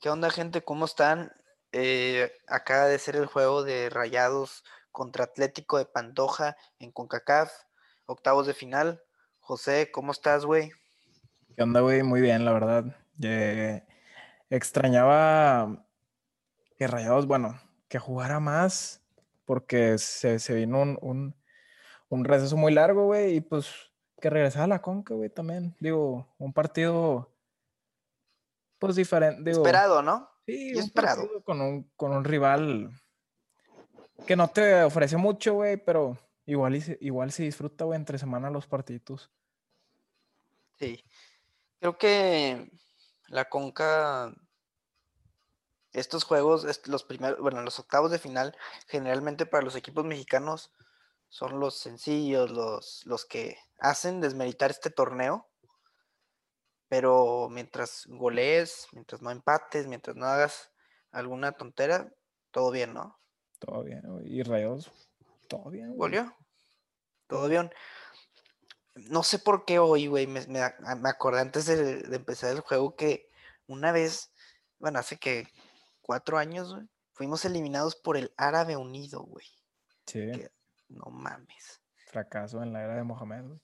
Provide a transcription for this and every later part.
¿Qué onda, gente? ¿Cómo están? Eh, acaba de ser el juego de Rayados contra Atlético de Pantoja en CONCACAF, octavos de final. José, ¿cómo estás, güey? ¿Qué onda, güey? Muy bien, la verdad. Eh, extrañaba que Rayados, bueno, que jugara más, porque se, vino un, un, receso muy largo, güey, y pues que regresara a la Conca, güey, también. Digo, un partido, pues diferente. Esperado, ¿no? Sí, esperado. Con un, con un rival que no te ofrece mucho, güey, pero igual, igual se disfruta, güey, entre semana los partidos. Sí. Creo que la Conca, estos juegos, los primeros, bueno, los octavos de final, generalmente para los equipos mexicanos son los sencillos, los, los que hacen desmeritar este torneo pero mientras golees, mientras no empates, mientras no hagas alguna tontera, todo bien, ¿no? Todo bien, y Rayos, todo bien. ¿Goleó? Todo bien. No sé por qué hoy, güey, me, acordé antes de, empezar el juego que una vez, bueno, hace que cuatro años, güey, fuimos eliminados por el Árabe Unido, güey. Sí. no mames. Fracaso en la era de Mohamed, güey.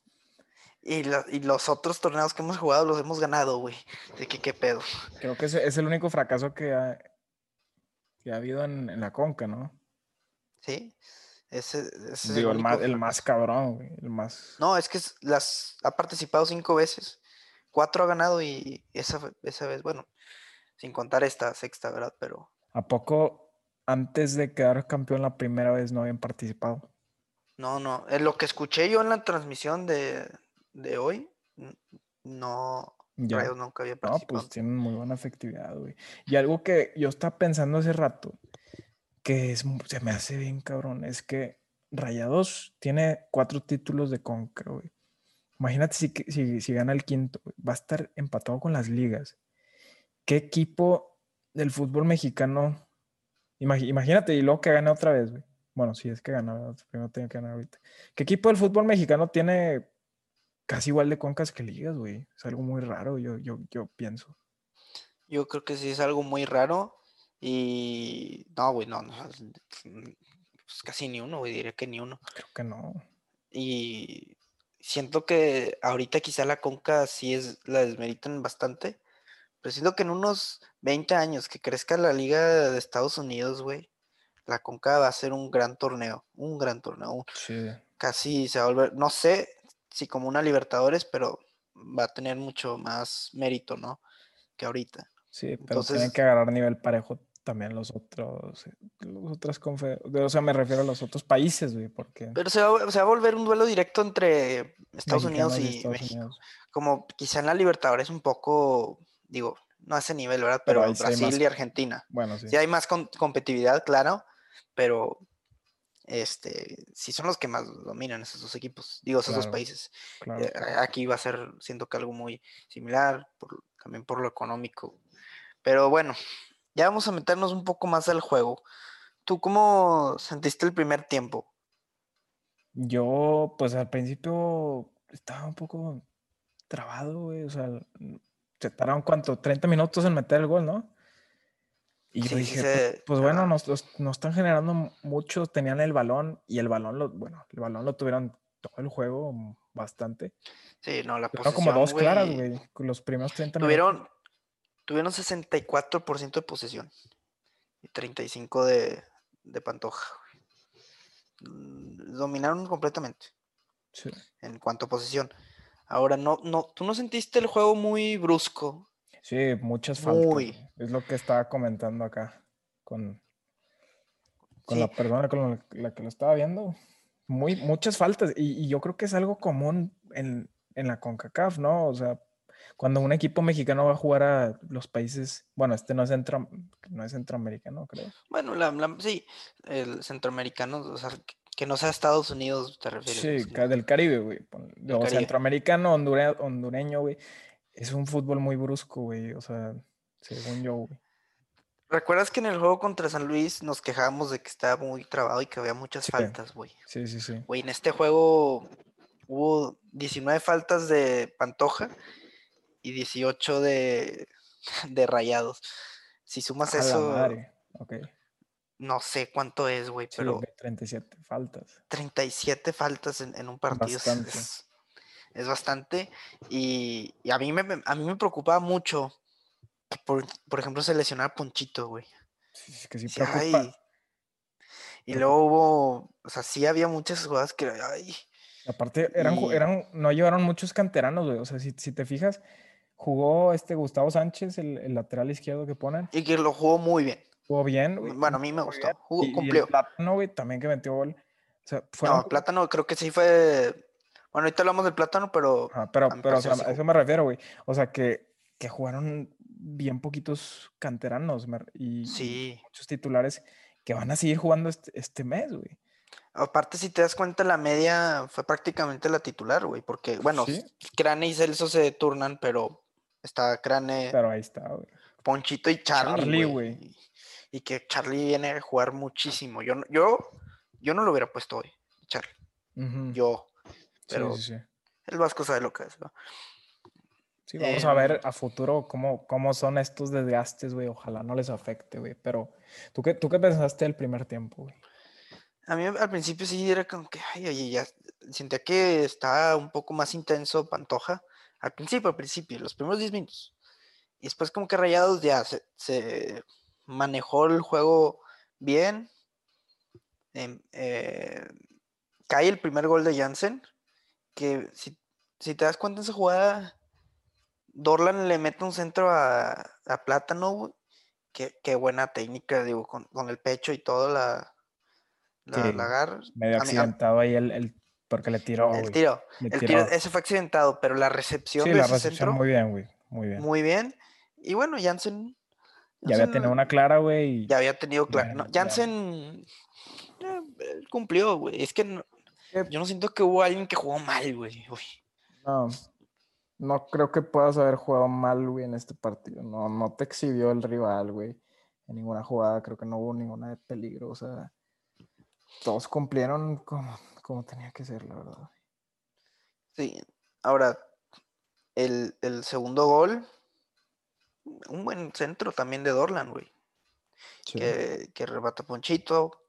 Y, los otros torneos que hemos jugado los hemos ganado, güey. De que qué pedo. Creo que es, el único fracaso que ha, que ha habido en, la Conca, ¿no? Sí. Ese, Digo, el, más, el más cabrón, güey. El más... No, es que las ha participado cinco veces. Cuatro ha ganado y esa, esa vez, bueno, sin contar esta sexta, ¿verdad? Pero. ¿A poco antes de quedar campeón la primera vez no habían participado? No, no. En lo que escuché yo en la transmisión de, de hoy, no, ya. nunca había participado. No, pues tienen muy buena efectividad, güey. Y algo que yo estaba pensando hace rato, que es, se me hace bien cabrón, es que Rayados tiene cuatro títulos de Conca, güey. Imagínate si, si, si gana el quinto, va a estar empatado con las ligas. ¿Qué equipo del fútbol mexicano? Imagínate, y luego que gane otra vez, güey. Bueno, si es que gana, primero tiene que ganar ahorita. ¿Qué equipo del fútbol mexicano tiene casi igual de concas que ligas, güey. Es algo muy raro, yo, yo, yo pienso. Yo creo que sí es algo muy raro. Y no, güey, no, no pues casi ni uno, güey, diría que ni uno. Creo que no. Y siento que ahorita quizá la conca sí es, la desmeritan bastante. Pero siento que en unos 20 años que crezca la liga de Estados Unidos, güey, la conca va a ser un gran torneo, un gran torneo. Sí. Casi se va a volver, no sé, sí, como una Libertadores, pero va a tener mucho más mérito, ¿no? Que ahorita. Sí, pero tienen que agarrar nivel parejo también los otros, los otras o sea, me refiero a los otros países, güey, porque... Pero se va, a volver un duelo directo entre Estados Unidos y, México. Como quizá en la Libertadores un poco, digo, no a ese nivel, ¿verdad? Pero, Brasil y Argentina. Bueno, sí. Sí hay más competitividad, claro, pero este, si son los que más dominan esos dos equipos, digo, esos dos países. Eh, aquí va a ser, siento que algo muy similar, también por lo económico. Pero bueno, ya vamos a meternos un poco más al juego. ¿Tú cómo sentiste el primer tiempo? Yo, pues al principio estaba un poco trabado, güey. O sea, se tardaron cuánto, 30 minutos en meter el gol, ¿no? Y yo dije, pues, pues bueno, nos, nos, están generando mucho, tenían el balón y el balón, lo, bueno, el balón lo tuvieron todo el juego bastante. Sí, no, la posesión, como dos claras, güey, los primeros 30 tuvieron, Tuvieron 64% de posesión y 35% de, de Pantoja. Mm, dominaron completamente. Sí. En cuanto a posesión. Ahora, no, no, ¿tú no sentiste el juego muy brusco? Sí, muchas faltas. Es lo que estaba comentando acá con, con la persona con la, que lo estaba viendo. Muy, muchas faltas. Y, yo creo que es algo común en, la CONCACAF, ¿no? O sea, cuando un equipo mexicano va a jugar a los países, bueno, este no es, centro, no es centroamericano, creo. Bueno, sí, el centroamericano, o sea, que no sea Estados Unidos, te refieres. Sí, del Caribe, güey. O centroamericano, hondureño, güey es un fútbol muy brusco, güey. O sea, según yo, güey. ¿Recuerdas que en el juego contra San Luis nos quejábamos de que estaba muy trabado y que había muchas faltas, güey? Sí, sí, sí. Güey, en este juego hubo 19 faltas de Pantoja y 18 de, de Rayados. Si sumas A la eso, madre. No sé cuánto es, güey, Sí, pero güey, 37 faltas. 37 faltas en, en un partido Bastante. es, es bastante. Y, y a, mí me, a mí me preocupaba mucho que, por, por ejemplo, se lesionara Ponchito, güey. Sí, sí, que sí Decía, preocupa. "Ay". Y luego hubo, o sea, sí había muchas jugadas que, ay, Aparte, eran, Y- eran, no llevaron muchos canteranos, güey. O sea, si, si te fijas, jugó este Gustavo Sánchez, el, el lateral izquierdo que ponen. y que lo jugó muy bien. Jugó bien, güey. Bueno, a mí me gustó. Jugó- Y- y, cumplió. el Plátano, güey, también que metió gol. O sea, fueron. No, Plátano creo que sí fue. Bueno, ahorita hablamos del Plátano, pero pero, pero o sea, a eso me refiero, güey. O sea, que, que jugaron bien poquitos canteranos y, sí. muchos titulares que van a seguir jugando este, este mes, güey. Aparte, si te das cuenta, la media fue prácticamente la titular, güey. Porque, bueno, Sí. Crane y Celso se turnan, pero está Crane, Pero ahí está, güey. Ponchito y Charlie, Charlie, güey. Y, y que Charlie viene a jugar muchísimo. Yo, yo, yo no lo hubiera puesto hoy, Charlie. Yo. Sí, Pero sí, sí. el Vasco sabe lo que es, ¿no? Sí, vamos a ver Em, a futuro cómo, cómo son estos desgastes, güey. Ojalá no les afecte, güey. Pero, ¿tú qué, ¿tú qué pensaste del primer tiempo, güey? A mí al principio sí era como que, ay, oye, ya sentía que estaba un poco más intenso Pantoja. Al principio, al principio, los primeros 10 minutos. Y después como que Rayados ya se, se manejó el juego bien. Em, eh, cae el primer gol de Jansen, que si, si te das cuenta en esa jugada, Dorlan le mete un centro a, a Plátano, güey. Qué, qué buena técnica, digo, con, con el pecho y todo la, la, Sí, la agarra. Medio accidentado ahí el, el- porque le tiró, el tiro, Le el tiró. tiro, ese fue accidentado, pero la recepción Sí, de la ese recepción centro, muy bien, güey. Muy bien. muy bien. Y bueno, Jansen. ya había tenido una clara, güey. Ya había tenido claro. ya- no, ya- Jansen eh, él cumplió, güey. Es que no- Eh, yo no siento que hubo alguien que jugó mal, güey. Uy, No, no creo que puedas haber jugado mal, güey, en este partido. No, no te exhibió el rival, güey. En ninguna jugada, creo que no hubo ninguna de peligro. O sea, todos cumplieron como, como tenía que ser, la verdad. Sí. Ahora, el, el segundo gol, un buen centro también de Dorlan, güey. Sí. Que, que rebata Ponchito.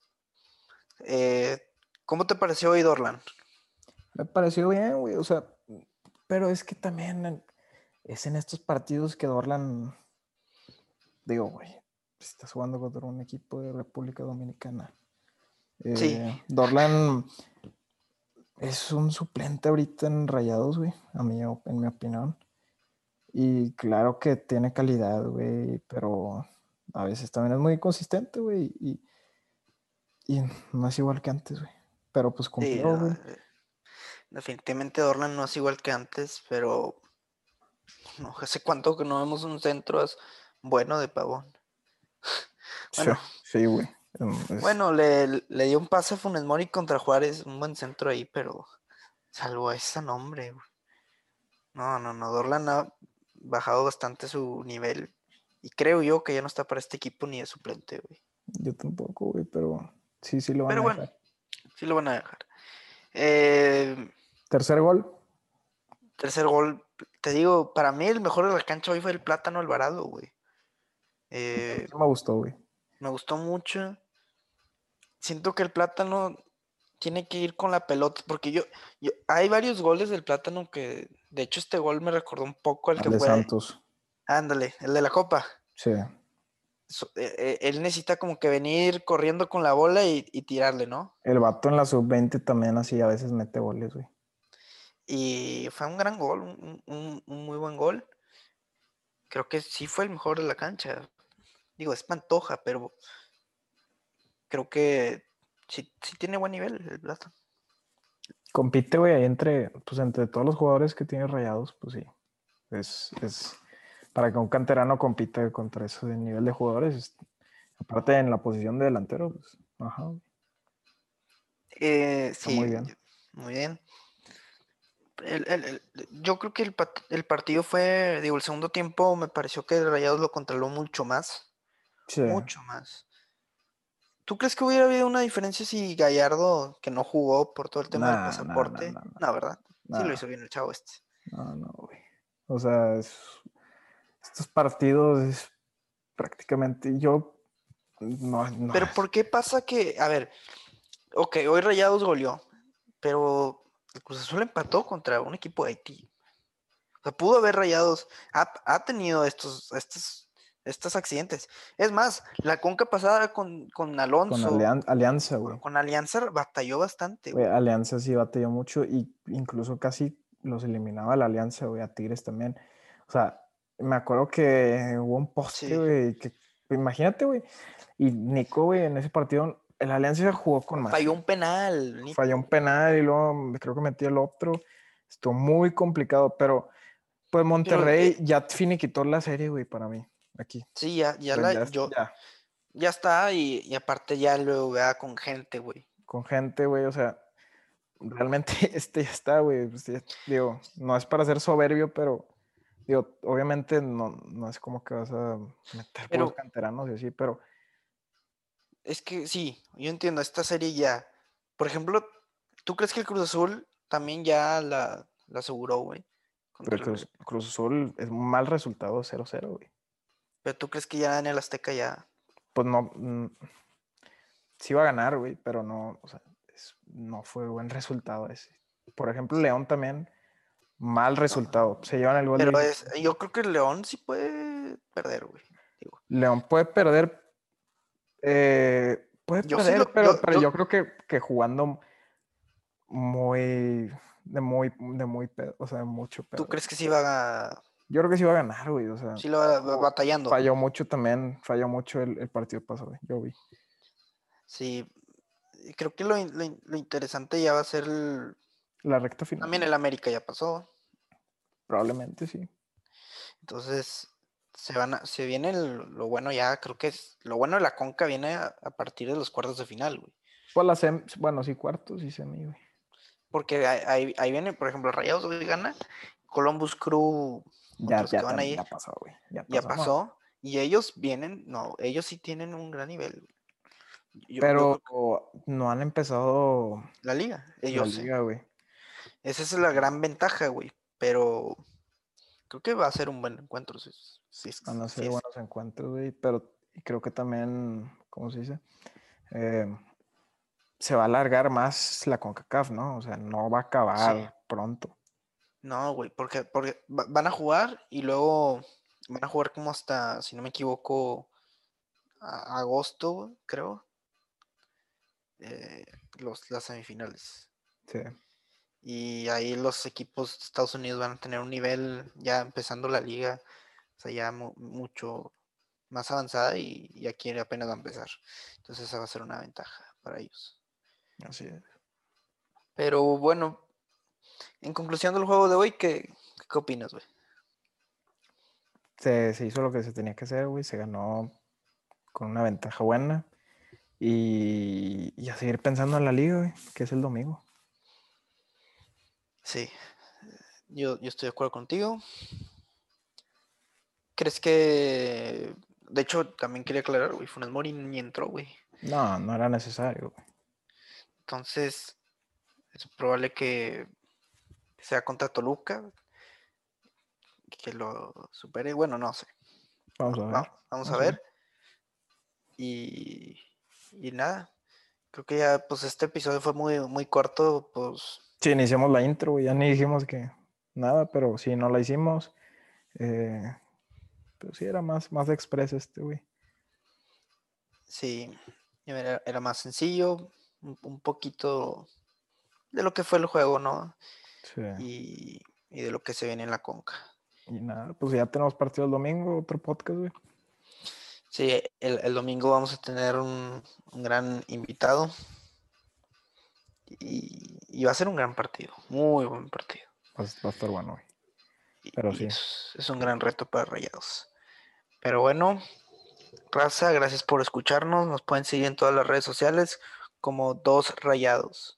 Eh, ¿Cómo te pareció hoy Dorlan? Me pareció bien, güey. O sea, pero es que también es en estos partidos que Dorlan, digo, güey, estás jugando contra un equipo de República Dominicana. Sí. Eh, Dorlan es un suplente ahorita en Rayados, güey, a mí, en mi opinión. Y claro que tiene calidad, güey, pero a veces también es muy inconsistente, güey, y, y no es igual que antes, güey. Pero pues cumplió, eh, definitivamente Dorlan no es igual que antes, pero no hace cuánto que no vemos un centro bueno de Pavón. Sí, Bueno. sí, güey. em, es- Bueno, le, le dio un pase a Funes Mori contra Juárez, un buen centro ahí, pero salvo a ese nombre. güey. No, no, no, Dorlan ha bajado bastante su nivel y creo yo que ya no está para este equipo ni de suplente, güey. Yo tampoco, güey, pero sí, sí lo van Pero a bueno. dejar. Sí lo van a dejar. Eh, Tercer gol. tercer gol, te digo, para mí el mejor de la cancha hoy fue el Plátano Alvarado, güey. Eh, me gustó, güey. me gustó mucho. Siento que el Plátano tiene que ir con la pelota, porque yo, yo- hay varios goles del Plátano que, de hecho, este gol me recordó un poco al Al que de fue. Santos. Ándale, el de la Copa. Sí. Eh, eh, él necesita como que venir corriendo con la bola y, y tirarle, ¿no? El vato en la sub-20 también así a veces mete goles, güey. Y fue un gran gol, un, un- un muy buen gol. Creo que sí fue el mejor de la cancha. Digo, es Pantoja, pero creo que sí, sí tiene buen nivel el Plátano. Compite, güey, ahí entre, pues entre todos los jugadores que tiene rayados, pues sí. Es, es para que un canterano compita contra ese nivel de jugadores. es- aparte en la posición de delantero, pues, ajá. Eh, sí, muy bien. yo- Muy bien. El- el- el- yo creo que el, partido fue, digo, el segundo tiempo me pareció que Rayados lo controló mucho más. Sí. Mucho más. ¿Tú crees que hubiera habido una diferencia si Gallardo, que no jugó por todo el tema Nah, del nah, nah, pasaporte? nah, nah. No, ¿verdad? Sí Nah. lo hizo bien el chavo este. No, no, güey. O sea, es- estos partidos es prácticamente. Yo no, no. Pero ¿por qué pasa que, a ver, ok, hoy Rayados goleó, pero el Cruz Azul empató contra un equipo de Haití. O sea, pudo haber Rayados, ha, ha tenido estos, estos, estos accidentes. Es más, la conca pasada con, con Alonso. Con Alian- Alianza, güey. Con Alianza batalló bastante. Güey. Alianza sí batalló mucho y incluso casi los eliminaba la Alianza, güey, a Tigres también. O sea, me acuerdo que hubo un poste, Sí. güey, que imagínate, güey. Y Nico, güey, en ese partido, el Alianza jugó con más. Falló un penal. ni- Falló un penal y luego creo que metió el otro. Estuvo muy complicado, pero pues Monterrey eh ya finiquitó la serie, güey, para mí, aquí. Sí, ya, ya, la, ya- yo, ya, ya está y, y aparte ya luego vea con gente, güey. con gente, güey, o sea, realmente este ya está, güey. pues, digo, no es para ser soberbio, pero digo, obviamente no, no es como que vas a meter Pero- los canteranos y así, pero Es que sí, yo entiendo, esta serie ya. Por ejemplo, ¿tú crees que el Cruz Azul también ya la, la aseguró, güey? pero el- Cruz, Cruz Azul es un mal resultado 0-0, güey. Pero tú crees que ya en el Azteca ya. Pues no, mm, sí iba a ganar, güey, pero no, o sea, es- no fue buen resultado ese. Por ejemplo, León también, mal resultado. Se llevan el gol. Pero de- es, yo creo que el León sí puede perder, güey. Digo, León puede perder. eh, puede Yo sí perder, lo- pero, yo- pero yo- yo, creo que, que jugando muy. De muy, de muy pedo, o sea, mucho pedo. ¿tú crees que sí va a. Yo creo que sí va a ganar, güey. O sea, Sí lo va, batallando? falló mucho también, falló mucho el, el partido pasado, güey. Yo vi. Sí. Creo que lo, lo lo interesante ya va a ser. el- La recta final. También el América ya pasó. Probablemente sí. Entonces, se van a- se viene el- lo bueno ya, creo que es. Lo bueno de la Conca viene a, a partir de los cuartos de final, güey. Pues la sem- bueno, sí, cuartos y semi, güey. Porque ahí, ahí- viene, por ejemplo, Rayados hoy gana, Columbus Crew Ya, ya, que van ahí, ya pasó, güey. Ya pasó. ya ¿no? pasó. Y ellos vienen, no, ellos sí tienen un gran nivel. güey. Yo- Pero no han empezado la liga, la ellos sí. liga, güey. Esa es la gran ventaja, güey. Pero creo que va a ser un buen encuentro. Si, si es- Van a si ser es- buenos encuentros, güey, pero creo que también, ¿cómo se dice? Eh, se va a alargar más la CONCACAF, ¿no? O sea, no va a acabar pronto. No, güey, porque, porque va- van a jugar y luego van a jugar como hasta, si no me equivoco, a- agosto, creo. eh, los, las semifinales. Sí. Y ahí los equipos de Estados Unidos van a tener un nivel, ya empezando la liga, o sea, ya mu- mucho más avanzada y, y aquí apenas va a empezar. Entonces esa va a ser una ventaja para ellos. Así es. Pero bueno, en conclusión del juego de hoy, ¿qué, qué opinas, güey? Se, se hizo lo que se tenía que hacer, güey. Se ganó con una ventaja buena. Y, y a seguir pensando en la liga, güey, que es el domingo. Sí, yo, yo estoy de acuerdo contigo. ¿Crees que... De hecho, también quería aclarar, güey, Funes Mori ni entró, güey. No, no era necesario, güey. Entonces, es probable que sea contra Toluca, que lo supere. Bueno, no sé. Vamos a ver. Va- vamos a vamos a ver. ver. Y, y nada. Creo que ya, pues este episodio fue muy, muy corto, pues Sí, iniciamos la intro. Ya ni dijimos que nada, pero sí, no la hicimos. Eh, pero sí, era más, más express este, güey. sí, era, era más sencillo, un, un poquito de lo que fue el juego, ¿no? Sí. Y, y de lo que se viene en la conca. Y nada, pues ya tenemos partido el domingo, otro podcast, güey. Sí, el, el domingo vamos a tener un, un gran invitado. Y, y va a ser un gran partido, muy buen partido. Va, a- va a estar bueno, güey. y- Pero y sí. Es, es un gran reto para Rayados. Pero bueno, Raza, gracias por escucharnos. Nos pueden seguir en todas las redes sociales como Dos Rayados.